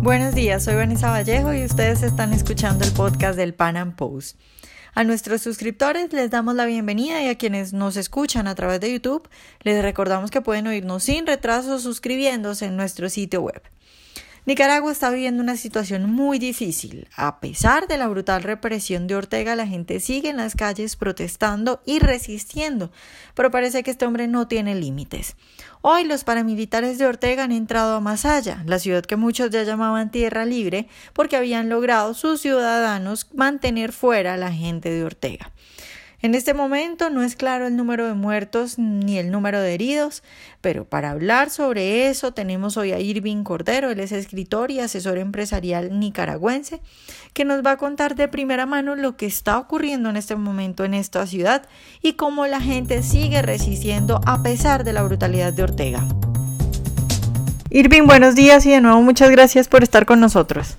Buenos días, soy Vanessa Vallejo y ustedes están escuchando el podcast del Pan Am Post. A nuestros suscriptores les damos la bienvenida y a quienes nos escuchan a través de YouTube les recordamos que pueden oírnos sin retraso suscribiéndose en nuestro sitio web. Nicaragua está viviendo una situación muy difícil. A pesar de la brutal represión de Ortega, la gente sigue en las calles protestando y resistiendo, pero parece que este hombre no tiene límites. Hoy los paramilitares de Ortega han entrado a Masaya, la ciudad que muchos ya llamaban Tierra Libre, porque habían logrado sus ciudadanos mantener fuera a la gente de Ortega. En este momento no es claro el número de muertos ni el número de heridos, pero para hablar sobre eso tenemos hoy a Irving Cordero, él es escritor y asesor empresarial nicaragüense, que nos va a contar de primera mano lo que está ocurriendo en este momento en esta ciudad y cómo la gente sigue resistiendo a pesar de la brutalidad de Ortega. Irving, buenos días y de nuevo muchas gracias por estar con nosotros.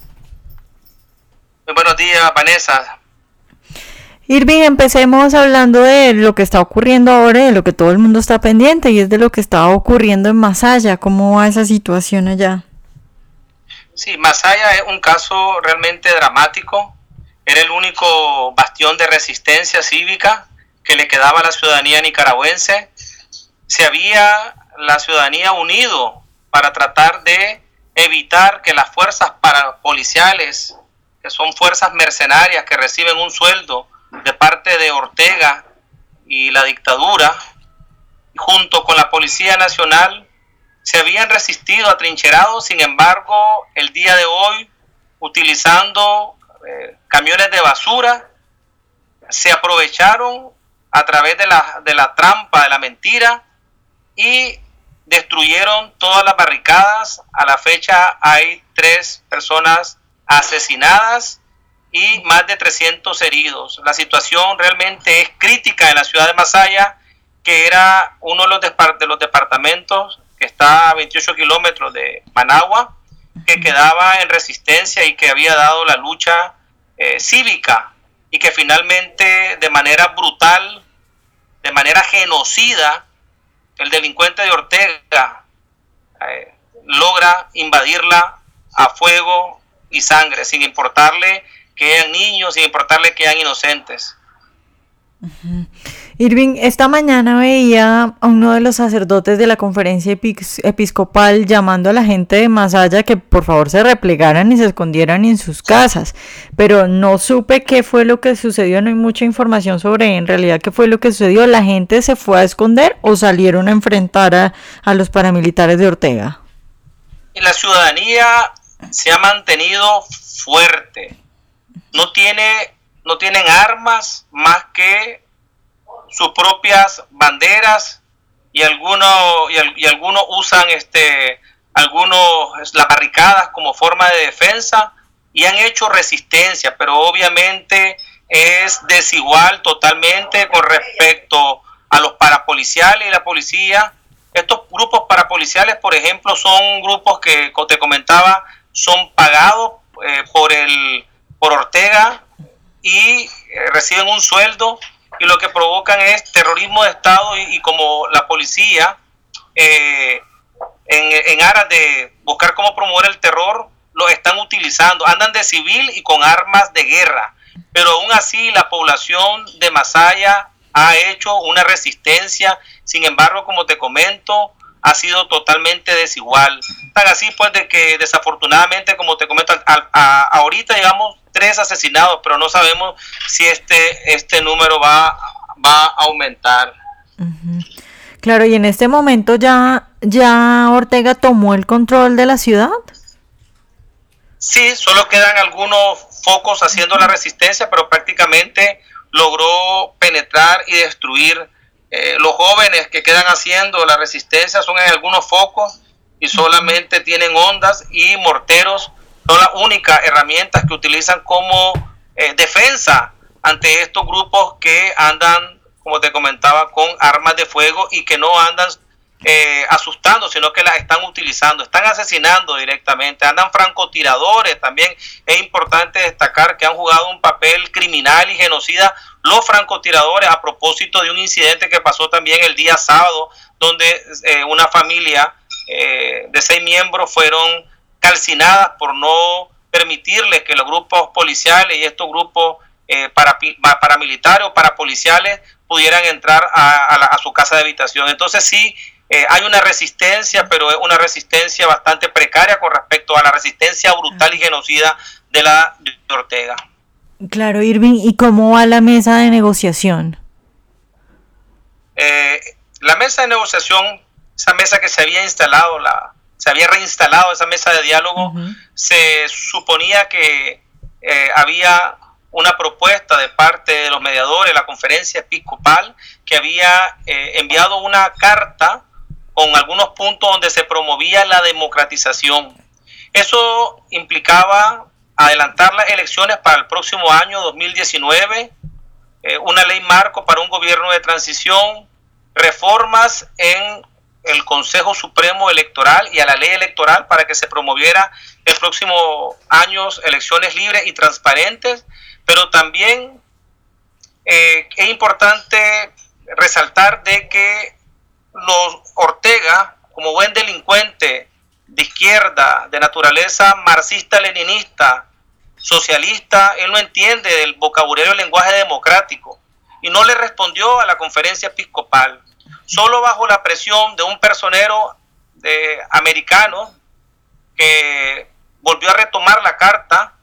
Muy buenos días, Vanessa. Irving, empecemos hablando de lo que está ocurriendo ahora, de lo que todo el mundo está pendiente y es de lo que está ocurriendo en Masaya. ¿Cómo va esa situación allá? Sí, Masaya es un caso realmente dramático. Era el único bastión de resistencia cívica que le quedaba a la ciudadanía nicaragüense. Se había la ciudadanía unido para tratar de evitar que las fuerzas parapoliciales, que son fuerzas mercenarias que reciben un sueldo, de parte de Ortega y la dictadura, junto con la Policía Nacional, se habían resistido atrincherados, sin embargo, el día de hoy, utilizando eh, camiones de basura, se aprovecharon a través de la, de la trampa, de la mentira, y destruyeron todas las barricadas. A la fecha hay tres personas asesinadas y más de 300 heridos. La situación realmente es crítica en la ciudad de Masaya, que era uno de los, de los departamentos que está a 28 kilómetros de Managua, que quedaba en resistencia y que había dado la lucha eh, cívica y que finalmente de manera brutal, de manera genocida, el delincuente de Ortega eh, logra invadirla a fuego y sangre, sin importarle que eran niños, sin importarle que eran inocentes. Irving, esta mañana veía a uno de los sacerdotes de la conferencia episcopal llamando a la gente de Masaya que por favor se replegaran y se escondieran en sus casas, pero no supe qué fue lo que sucedió, no hay mucha información sobre en realidad qué fue lo que sucedió. ¿La gente se fue a esconder o salieron a enfrentar a, a los paramilitares de Ortega? La ciudadanía se ha mantenido fuerte no, tiene, no tienen armas más que sus propias banderas y algunos, y, algunos usan este, algunos las barricadas como forma de defensa y han hecho resistencia, pero obviamente es desigual totalmente con respecto a los parapoliciales y la policía. Estos grupos parapoliciales, por ejemplo, son grupos que, como te comentaba, son pagados eh, por el por Ortega y eh, reciben un sueldo y lo que provocan es terrorismo de Estado y, como la policía eh, en, aras de buscar cómo promover el terror lo están utilizando, andan de civil y con armas de guerra, pero aún así la población de Masaya ha hecho una resistencia, sin embargo, como te comento, ha sido totalmente desigual. Tan así pues de que desafortunadamente, como te comento, ahorita digamos tres asesinados, pero no sabemos si este, este número va, va a aumentar. Claro, y en este momento ya, ya Ortega tomó el control de la ciudad. Sí, solo quedan algunos focos haciendo la resistencia, pero prácticamente logró penetrar y destruir eh, los jóvenes que quedan haciendo la resistencia son en algunos focos y solamente tienen ondas y morteros. Son las únicas herramientas que utilizan como eh, defensa ante estos grupos que andan, como te comentaba, con armas de fuego y que no andan eh, asustando, sino que las están utilizando, están asesinando directamente, andan francotiradores también. Es importante destacar que han jugado un papel criminal y genocida los francotiradores a propósito de un incidente que pasó también el día sábado, donde eh, una familia eh, de seis miembros fueron calcinadas por no permitirles que los grupos policiales y estos grupos eh, paramilitares o parapoliciales pudieran entrar a, su casa de habitación. Entonces sí, eh, hay una resistencia, pero es una resistencia bastante precaria con respecto a la resistencia brutal y genocida de la de Ortega. Claro, Irving, ¿y cómo va la mesa de negociación? Eh, la mesa de negociación, esa mesa que se había instalado, la, se había reinstalado esa mesa de diálogo, se suponía que eh, había una propuesta de parte de los mediadores, la conferencia episcopal, que había eh, enviado una carta con algunos puntos donde se promovía la democratización. Eso implicaba adelantar las elecciones para el próximo año 2019, eh, una ley marco para un gobierno de transición, reformas en el Consejo Supremo Electoral y a la ley electoral para que se promoviera el próximo año elecciones libres y transparentes, pero también eh, es importante resaltar de que los Ortega, como buen delincuente de izquierda, de naturaleza marxista-leninista, socialista, él no entiende del vocabulario del lenguaje democrático y no le respondió a la conferencia episcopal. Solo bajo la presión de un personero de, americano que volvió a retomar la carta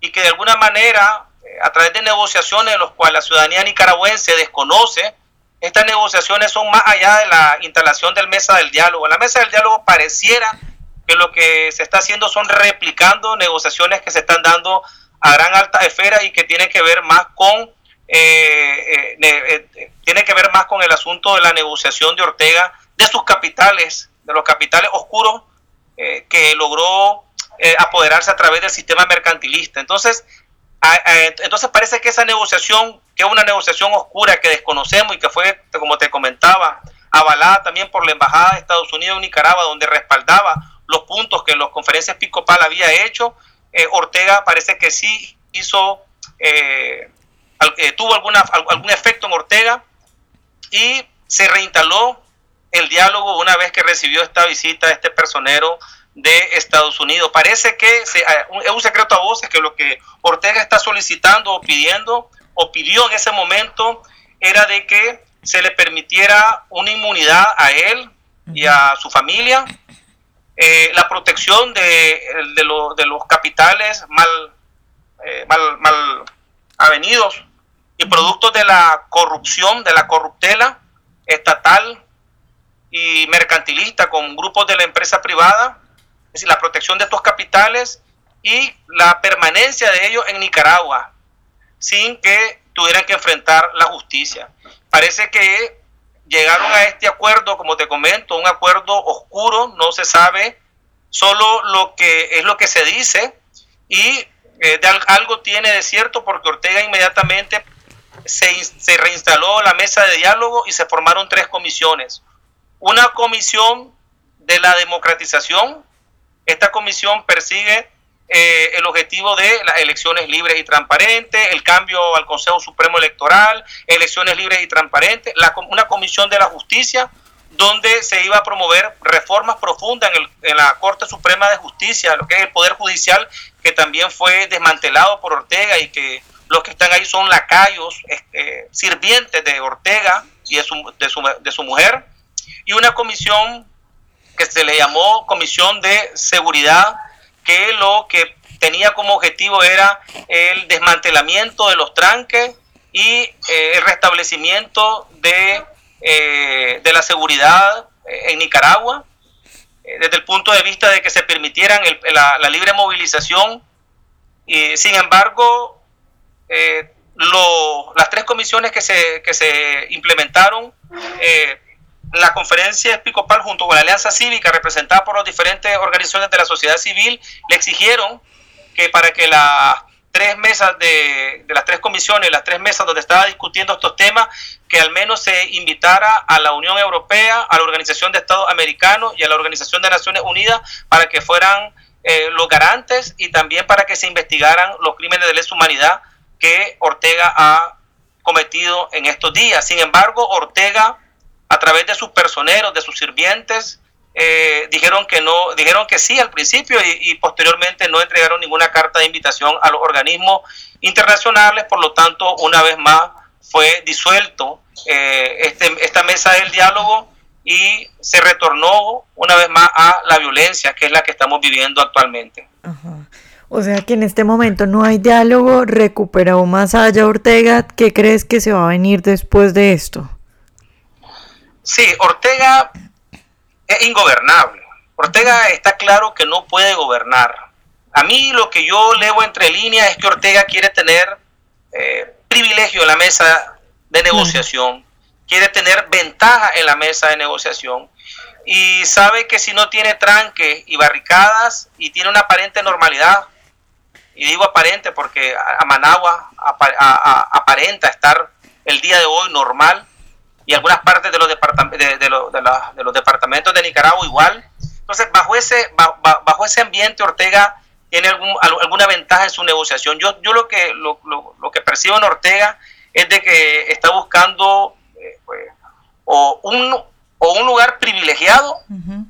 y que de alguna manera a través de negociaciones en las cuales la ciudadanía nicaragüense desconoce, estas negociaciones son más allá de la instalación del mesa del diálogo. La mesa del diálogo pareciera que lo que se está haciendo son replicando negociaciones que se están dando a gran alta esfera y que tienen que ver más con eh, eh, eh, tiene que ver más con el asunto de la negociación de Ortega de sus capitales, de los capitales oscuros que logró apoderarse a través del sistema mercantilista. Entonces, entonces parece que esa negociación, que es una negociación oscura que desconocemos y que fue, como te comentaba, avalada también por la Embajada de Estados Unidos en Nicaragua, donde respaldaba los puntos que la conferencia episcopal había hecho, eh, Ortega parece que sí hizo, eh, eh, tuvo alguna, algún efecto en Ortega y se reinstaló el diálogo una vez que recibió esta visita este personero de Estados Unidos. Parece que es un secreto a voces que lo que Ortega está solicitando o pidiendo o pidió en ese momento era de que se le permitiera una inmunidad a él y a su familia, eh, la protección de, de, los capitales mal, eh, mal, mal avenidos y productos de la corrupción, de la corruptela estatal y mercantilista con grupos de la empresa privada es decir, la protección de estos capitales y la permanencia de ellos en Nicaragua, sin que tuvieran que enfrentar la justicia. Parece que llegaron a este acuerdo, como te comento, un acuerdo oscuro, no se sabe solo lo que es lo que se dice y eh, algo tiene de cierto porque Ortega inmediatamente se, se reinstaló la mesa de diálogo y se formaron tres comisiones. Una comisión de la democratización, esta comisión persigue eh, el objetivo de las elecciones libres y transparentes, el cambio al Consejo Supremo Electoral, elecciones libres y transparentes, una comisión de la justicia donde se iba a promover reformas profundas en, la Corte Suprema de Justicia, lo que es el Poder Judicial, que también fue desmantelado por Ortega y que los que están ahí son lacayos, este, sirvientes de Ortega y de su, de su, de su mujer, y una comisión que se le llamó Comisión de Seguridad, que lo que tenía como objetivo era el desmantelamiento de los tranques y eh, el restablecimiento de, eh, de la seguridad eh, en Nicaragua, desde el punto de vista de que se permitieran la, libre movilización. Y, sin embargo, las tres comisiones que se, que se implementaron la conferencia episcopal junto con la Alianza Cívica representada por las diferentes organizaciones de la sociedad civil le exigieron que para que las tres mesas de, las tres comisiones, las tres mesas donde estaba discutiendo estos temas, que al menos se invitara a la Unión Europea, a la Organización de Estados Americanos y a la Organización de Naciones Unidas para que fueran eh, los garantes y también para que se investigaran los crímenes de lesa humanidad que Ortega ha cometido en estos días. Sin embargo, Ortega a través de sus personeros, de sus sirvientes, eh, dijeron que no, dijeron que sí al principio y, posteriormente no entregaron ninguna carta de invitación a los organismos internacionales, por lo tanto, una vez más fue disuelto eh, este, esta mesa del diálogo y se retornó una vez más a la violencia, que es la que estamos viviendo actualmente. O sea que en este momento no hay diálogo, recuperó más allá Ortega, ¿qué crees que se va a venir después de esto? Sí, Ortega es ingobernable. Ortega está claro que no puede gobernar. A mí lo que yo leo entre líneas es que Ortega quiere tener eh, privilegio en la mesa de negociación, quiere tener ventaja en la mesa de negociación y sabe que si no tiene tranques y barricadas y tiene una aparente normalidad, y digo aparente porque a Managua aparenta estar el día de hoy normal, y algunas partes de los, de, de, los departamentos de Nicaragua igual. Entonces, bajo ese, bajo ese ambiente, Ortega tiene algún, alguna ventaja en su negociación. Yo, yo lo, que, lo, lo, que percibo en Ortega es de que está buscando eh, pues, o, un, o un lugar privilegiado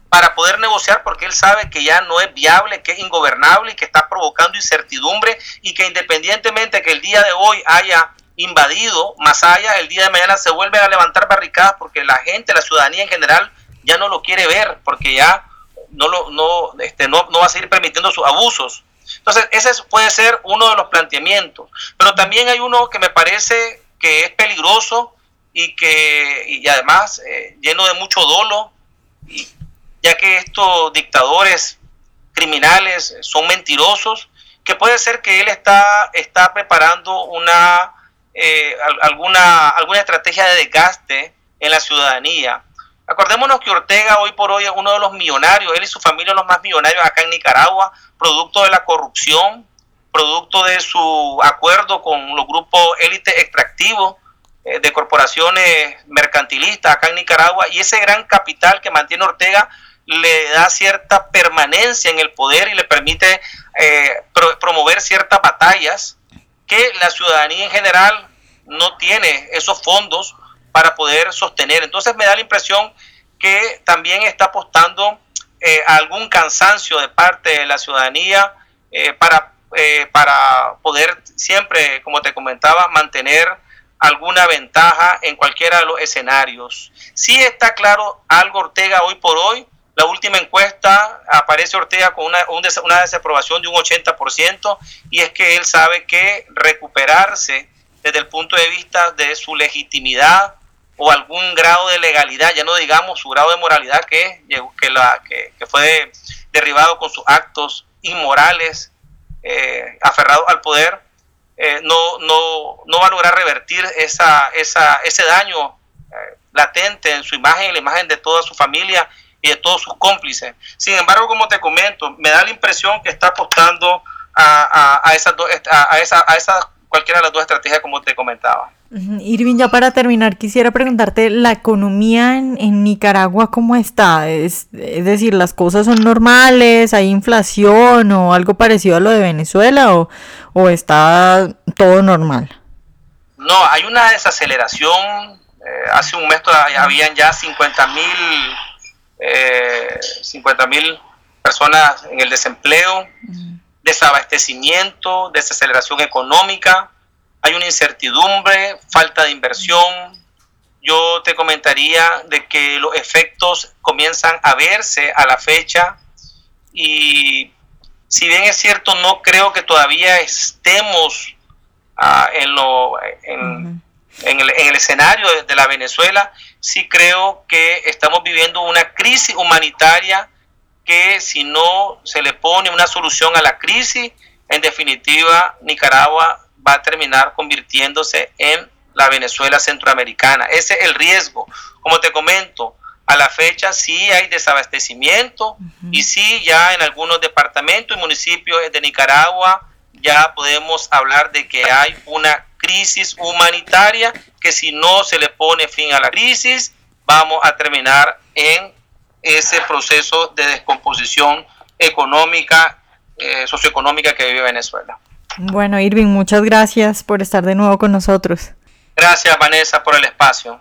para poder negociar porque él sabe que ya no es viable, que es ingobernable y que está provocando incertidumbre y que independientemente que el día de hoy haya invadido Masaya, el día de mañana se vuelven a levantar barricadas porque la gente, la ciudadanía en general, ya no lo quiere ver, porque ya no, lo, no, este, no, no va a seguir permitiendo sus abusos. Entonces, ese puede ser uno de los planteamientos. Pero también hay uno que me parece que es peligroso y que y además eh, lleno de mucho dolo, y, ya que estos dictadores criminales son mentirosos, que puede ser que él está, está preparando una eh, alguna, alguna estrategia de desgaste en la ciudadanía. Acordémonos que Ortega hoy por hoy es uno de los millonarios, él y su familia los más millonarios acá en Nicaragua, producto de la corrupción, producto de su acuerdo con los grupos élite extractivos de corporaciones mercantilistas acá en Nicaragua y ese gran capital que mantiene Ortega le da cierta permanencia en el poder y le permite eh, promover ciertas batallas que la ciudadanía en general no tiene esos fondos para poder sostener. Entonces me da la impresión que también está apostando eh, algún cansancio de parte de la ciudadanía eh, para, eh, para poder siempre, como te comentaba, mantener alguna ventaja en cualquiera de los escenarios. Sí está claro algo Ortega hoy por hoy, la última encuesta aparece Ortega con una, una desaprobación de un 80% y es que él sabe que recuperarse desde el punto de vista de su legitimidad o algún grado de legalidad, ya no digamos su grado de moralidad que, que, la, que, fue derribado con sus actos inmorales, eh, aferrado al poder, eh, no, no, no va a lograr revertir esa, esa, ese daño eh, latente en su imagen, en la imagen de toda su familia y de todos sus cómplices. Sin embargo, como te comento, me da la impresión que está apostando a, a, esas dos, a, esa, a esa, cualquiera de las dos estrategias como te comentaba. Irving, ya para terminar, quisiera preguntarte, ¿la economía en, Nicaragua cómo está? Es, es, decir, ¿las cosas son normales? ¿Hay inflación o algo parecido a lo de Venezuela o, o está todo normal? No, hay una desaceleración. Eh, hace un mes todavía habían ya 50 mil eh, 50 mil personas en el desempleo, desabastecimiento, desaceleración económica, hay una incertidumbre, falta de inversión. Yo te comentaría de que los efectos comienzan a verse a la fecha y si bien es cierto, no creo que todavía estemos ah, en, lo, en, en el, en el escenario de, la Venezuela, sí creo que estamos viviendo una crisis humanitaria que si no se le pone una solución a la crisis, en definitiva Nicaragua va a terminar convirtiéndose en la Venezuela centroamericana. Ese es el riesgo. Como te comento, a la fecha sí hay desabastecimiento y sí ya en algunos departamentos y municipios de Nicaragua ya podemos hablar de que hay una crisis humanitaria que si no se le pone fin a la crisis, vamos a terminar en ese proceso de descomposición económica, eh, socioeconómica que vive Venezuela. Bueno, Irving, muchas gracias por estar de nuevo con nosotros. Gracias, Vanessa, por el espacio.